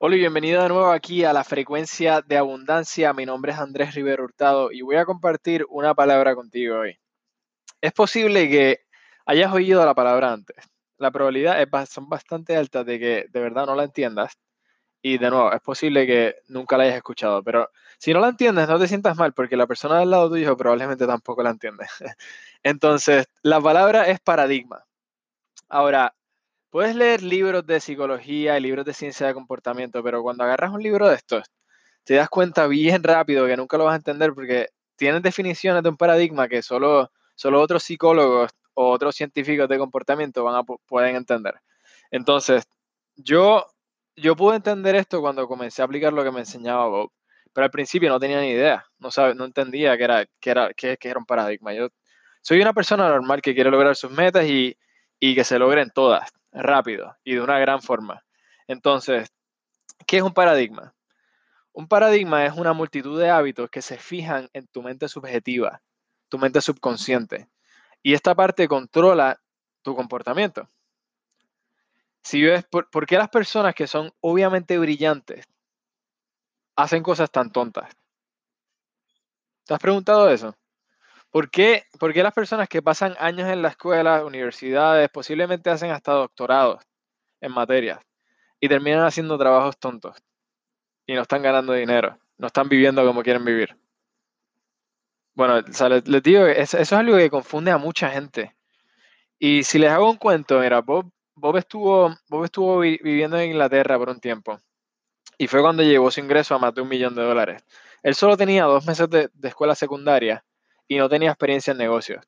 Hola y bienvenido de nuevo aquí a la frecuencia de abundancia. Mi nombre es Andrés Rivero Hurtado y voy a compartir una palabra contigo hoy. Es posible que hayas oído la palabra antes. La probabilidad es, son bastante altas de que de verdad no la entiendas. Y de nuevo, es posible que nunca la hayas escuchado, pero si no la entiendes, no te sientas mal porque la persona del lado tuyo probablemente tampoco la entiende. Entonces, la palabra es paradigma. Ahora, Puedes leer libros de psicología y libros de ciencia de comportamiento, pero cuando agarras un libro de estos, te das cuenta bien rápido que nunca lo vas a entender porque tienes definiciones de un paradigma que solo, solo otros psicólogos o otros científicos de comportamiento van a, pueden entender. Entonces, yo, yo pude entender esto cuando comencé a aplicar lo que me enseñaba Bob, pero al principio no tenía ni idea, no, sabe, no entendía que era, que, era, que, era un paradigma. Yo soy una persona normal que quiere lograr sus metas y, y que se logren todas rápido y de una gran forma. Entonces, ¿qué es un paradigma? Un paradigma es una multitud de hábitos que se fijan en tu mente subjetiva, tu mente subconsciente. Y esta parte controla tu comportamiento. Si ves, ¿por, ¿por qué las personas que son obviamente brillantes hacen cosas tan tontas? ¿Te has preguntado eso? ¿Por qué, las personas que pasan años en la escuela, universidades, posiblemente hacen hasta doctorados en materias y terminan haciendo trabajos tontos y no están ganando dinero, no están viviendo como quieren vivir? Bueno, les, digo, eso, es algo que confunde a mucha gente. Y si les hago un cuento, mira, Bob, Bob estuvo, Bob estuvo viviendo en Inglaterra por un tiempo y fue cuando llegó su ingreso a más de un millón de dólares. Él solo tenía dos meses de escuela secundaria y no tenía experiencia en negocios.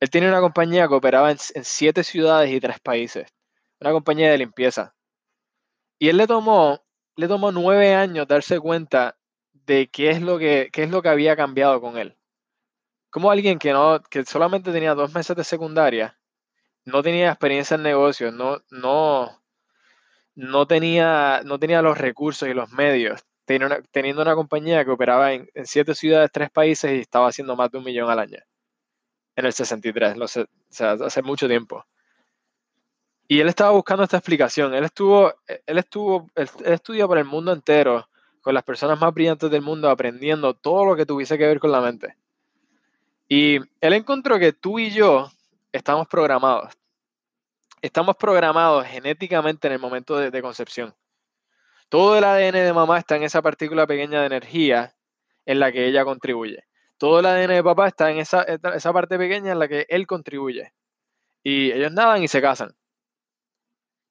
Él tenía una compañía que operaba en, siete ciudades y tres países, una compañía de limpieza. Y él le tomó, le tomó nueve años darse cuenta de qué es lo que, qué es lo que había cambiado con él. Como alguien que, no, que solamente tenía dos meses de secundaria, no tenía experiencia en negocios, no, no, no, tenía, no tenía los recursos y los medios teniendo una compañía que operaba en, siete ciudades, tres países y estaba haciendo más de un millón al año. En el 63, o sea, hace mucho tiempo. Y él estaba buscando esta explicación. Él estuvo, él estuvo, estudió por el mundo entero con las personas más brillantes del mundo aprendiendo todo lo que tuviese que ver con la mente. Y él encontró que tú y yo estamos programados. Estamos programados genéticamente en el momento de concepción. Todo el ADN de mamá está en esa partícula pequeña de energía en la que ella contribuye. Todo el ADN de papá está en esa, esa parte pequeña en la que él contribuye. Y ellos nadan y se casan.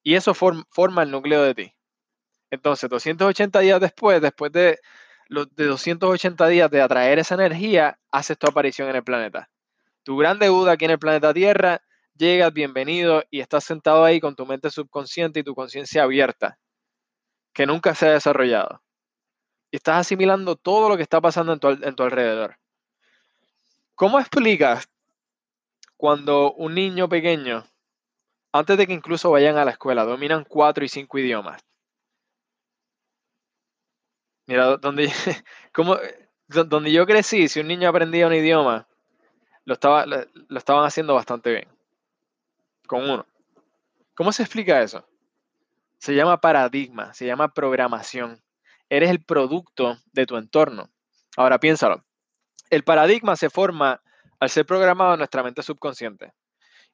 Y eso forma el núcleo de ti. Entonces, 280 días después, después de los de 280 días de atraer esa energía, haces tu aparición en el planeta. Tu gran deuda aquí en el planeta Tierra, llegas, bienvenido, y estás sentado ahí con tu mente subconsciente y tu conciencia abierta que nunca se ha desarrollado. Y estás asimilando todo lo que está pasando en tu, alrededor. ¿Cómo explicas cuando un niño pequeño, antes de que incluso vayan a la escuela, dominan cuatro y cinco idiomas? Mira, donde, donde yo crecí, si un niño aprendía un idioma, lo, estaba, lo estaban haciendo bastante bien. Con uno. ¿Cómo se explica eso? Se llama paradigma, se llama programación. Eres el producto de tu entorno. Ahora piénsalo. El paradigma se forma al ser programado en nuestra mente subconsciente.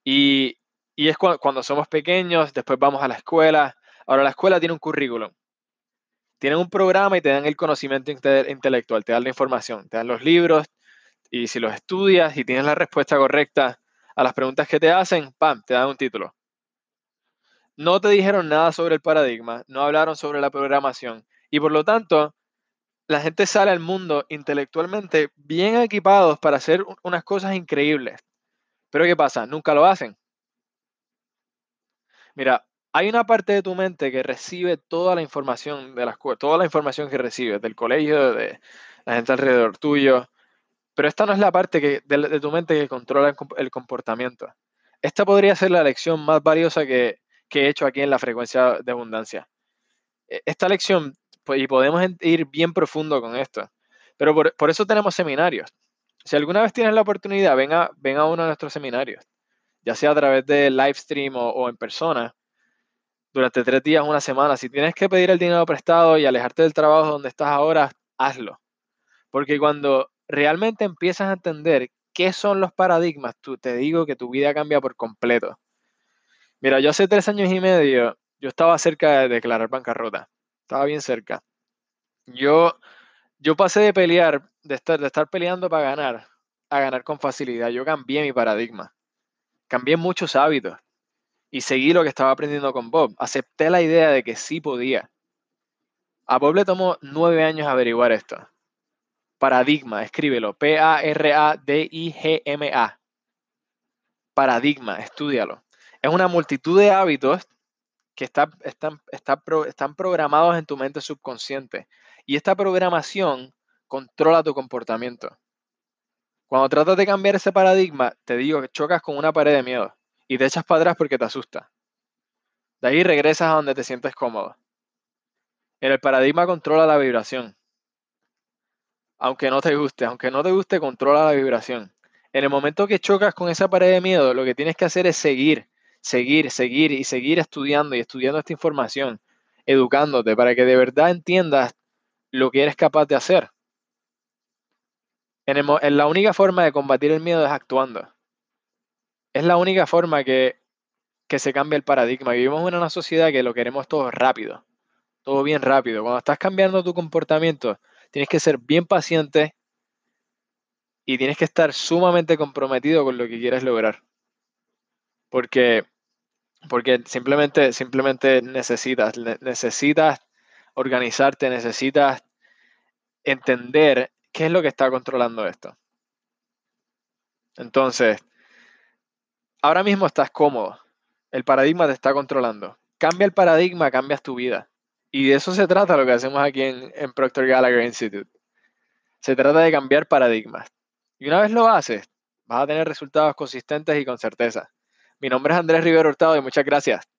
Y, es cuando, somos pequeños, después vamos a la escuela. Ahora la escuela tiene un currículum. Tienen un programa y te dan el conocimiento intelectual, te dan la información, te dan los libros y si los estudias y tienes la respuesta correcta a las preguntas que te hacen, ¡pam!, te dan un título no te dijeron nada sobre el paradigma, no hablaron sobre la programación y por lo tanto la gente sale al mundo intelectualmente bien equipados para hacer unas cosas increíbles. Pero ¿qué pasa? Nunca lo hacen. Mira, hay una parte de tu mente que recibe toda la información de las toda la información que recibes del colegio, de la gente alrededor tuyo, pero esta no es la parte que, de, tu mente que controla el comportamiento. Esta podría ser la lección más valiosa que, que he hecho aquí en la frecuencia de abundancia. E, esta lección, pues, y podemos ir bien profundo con esto, pero por, eso tenemos seminarios. Si alguna vez tienes la oportunidad, ven a, ven a uno de nuestros seminarios, ya sea a través de live stream o, en persona. durante tres días, una semana. Si tienes que pedir el dinero prestado y alejarte del trabajo donde estás ahora, hazlo. Porque cuando realmente empiezas a entender qué son los paradigmas, tú, te digo que tu vida cambia por completo. Mira, yo hace tres años y medio, yo estaba cerca de declarar bancarrota. Estaba bien cerca. Yo, yo pasé de pelear, de estar, de peleando para ganar, a ganar con facilidad. Yo cambié mi paradigma. Cambié muchos hábitos y seguí lo que estaba aprendiendo con Bob. Acepté la idea de que sí podía. A Bob le tomó nueve años averiguar esto. Paradigma, escríbelo. P-A-R-A-D-I-G-M-A. Paradigma, estudialo. Es una multitud de hábitos que están, programados en tu mente subconsciente. Y esta programación controla tu comportamiento. Cuando tratas de cambiar ese paradigma, te digo que chocas con una pared de miedo y te echas para atrás porque te asusta. De ahí regresas a donde te sientes cómodo. El paradigma controla la vibración. Aunque no te guste, aunque no te guste, controla la vibración. En el momento que chocas con esa pared de miedo, lo que tienes que hacer es seguir, seguir, seguir y seguir estudiando y estudiando esta información, educándote para que de verdad entiendas lo que eres capaz de hacer. En, la única forma de combatir el miedo es actuando. Es la única forma que, que se cambia el paradigma. Vivimos en una sociedad que lo queremos todo rápido, todo bien rápido. Cuando estás cambiando tu comportamiento, tienes que ser bien paciente y tienes que estar sumamente comprometido con lo que quieres lograr. Porque, porque simplemente, simplemente necesitas, necesitas organizarte, necesitas entender qué es lo que está controlando esto. Entonces, ahora mismo estás cómodo. El paradigma te está controlando. Cambia el paradigma, cambias tu vida. Y de eso se trata lo que hacemos aquí en, en Proctor Gallagher Institute. Se trata de cambiar paradigmas. Y una vez lo haces, vas a tener resultados consistentes y con certeza. Mi nombre es Andrés Rivero Hurtado y muchas gracias.